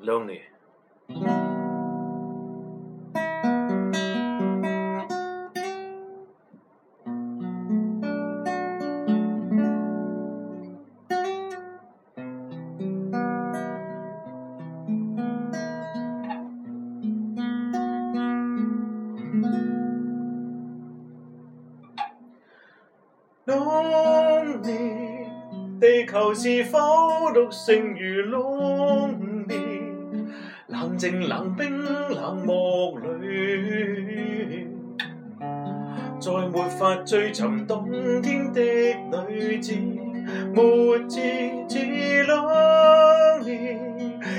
lonely lonely，地球是荒独剩，如 lonely。冷静、冷冰、冷漠里，再没法追寻冬天的女子，没自知 longing，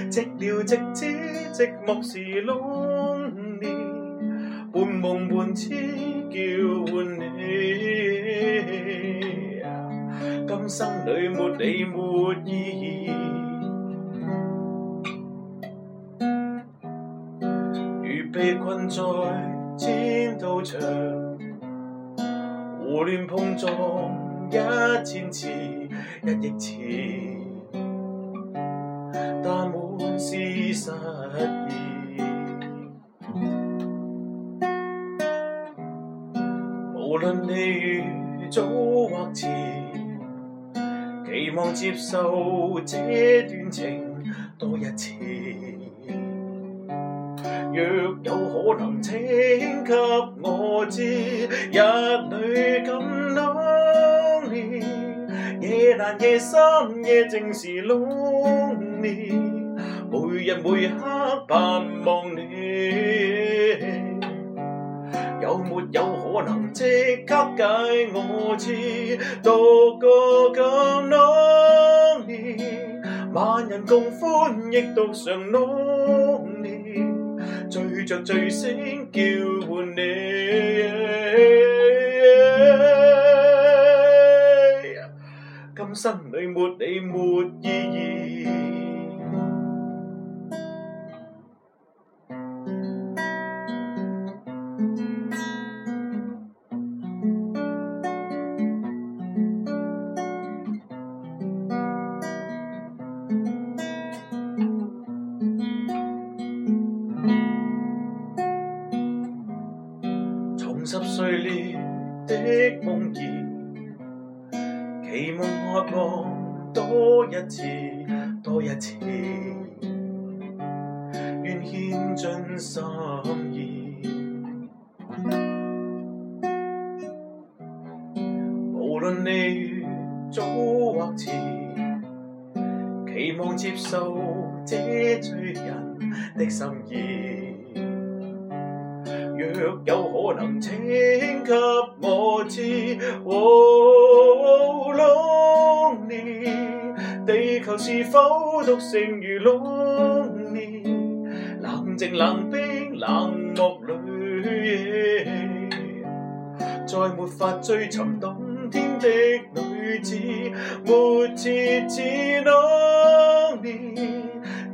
寂寥、寂止、寂寞时 l o n g i n 半梦半痴叫唤你，今生里没你没意义。被困在战道场，胡乱碰撞一千次、一亿次，但满是失意。无论你早或迟，期望接受这段情多一次。若有可能，请给我知，日女咁 Lonely，夜难夜深夜静时 Lonely，每日每刻盼望你。有没有可能即刻解我知，独过咁 Lonely，万人共欢亦独尝 Lonely。着最声叫唤你，今生里没你没意义。十岁年的梦儿，期望我过多一次，多一次，愿献尽心意。无论你早或迟，期望接受这醉人的心意。若有可能，请给我知。哦，lonely，地球是否独剩如 lonely，冷静、冷冰、冷漠里，再没法追寻冬天的女子，没似似 lonely，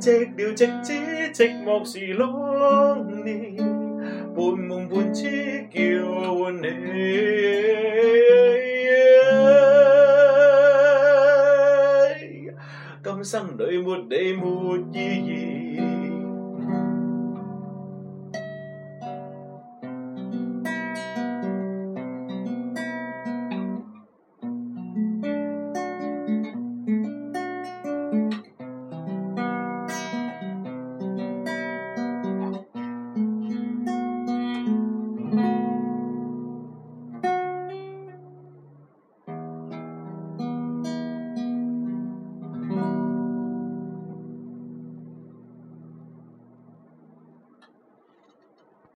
寂寥、寂止、寂寞是 lonely。半梦半痴叫你，今生里没你没意义。